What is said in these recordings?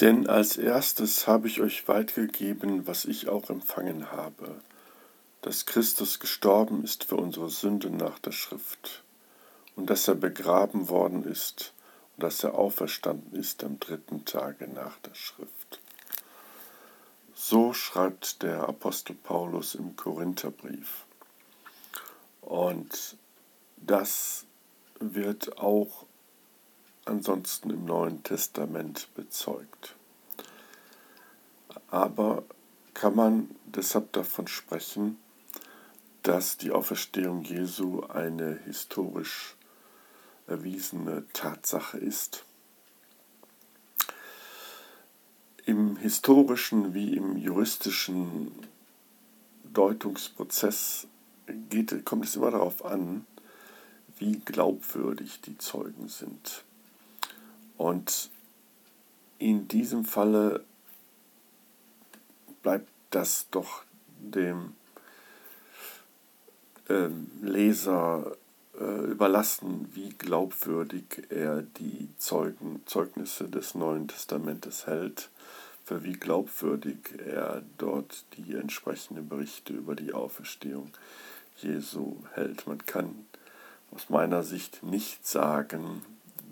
Denn als erstes habe ich euch weitgegeben, was ich auch empfangen habe, dass Christus gestorben ist für unsere Sünden nach der Schrift und dass er begraben worden ist und dass er auferstanden ist am dritten Tage nach der Schrift. So schreibt der Apostel Paulus im Korintherbrief. Und das wird auch ansonsten im Neuen Testament bezeugt. Aber kann man deshalb davon sprechen, dass die Auferstehung Jesu eine historisch erwiesene Tatsache ist? Im historischen wie im juristischen Deutungsprozess geht, kommt es immer darauf an, wie glaubwürdig die Zeugen sind. Und in diesem Falle bleibt das doch dem ähm, Leser äh, überlassen, wie glaubwürdig er die Zeugen, Zeugnisse des Neuen Testamentes hält, für wie glaubwürdig er dort die entsprechenden Berichte über die Auferstehung Jesu hält. Man kann aus meiner Sicht nicht sagen,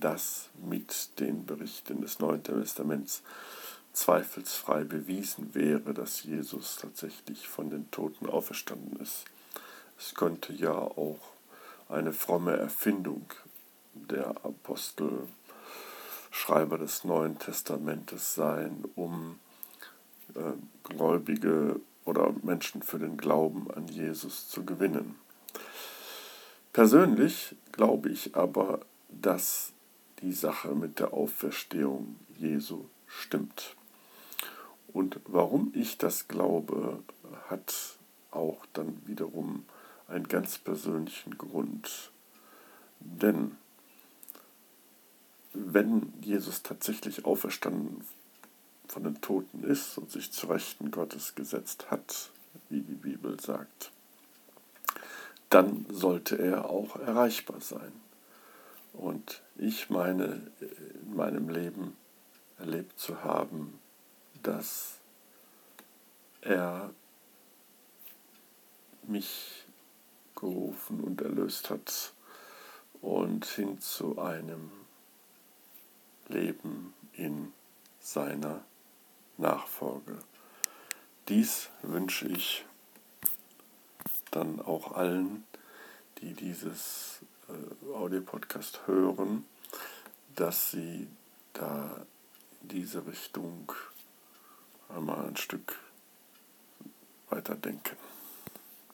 dass mit den Berichten des Neuen Testaments zweifelsfrei bewiesen wäre, dass Jesus tatsächlich von den Toten auferstanden ist. Es könnte ja auch eine fromme Erfindung der Apostel, Schreiber des Neuen Testamentes sein, um äh, Gläubige oder Menschen für den Glauben an Jesus zu gewinnen. Persönlich glaube ich aber, dass die Sache mit der Auferstehung Jesu stimmt. Und warum ich das glaube, hat auch dann wiederum einen ganz persönlichen Grund. Denn wenn Jesus tatsächlich auferstanden von den Toten ist und sich zu Rechten Gottes gesetzt hat, wie die Bibel sagt, dann sollte er auch erreichbar sein. Und ich meine in meinem Leben erlebt zu haben, dass er mich gerufen und erlöst hat und hin zu einem Leben in seiner Nachfolge. Dies wünsche ich dann auch allen, die dieses äh, Audiopodcast hören, dass sie da diese Richtung einmal ein Stück weiter denken.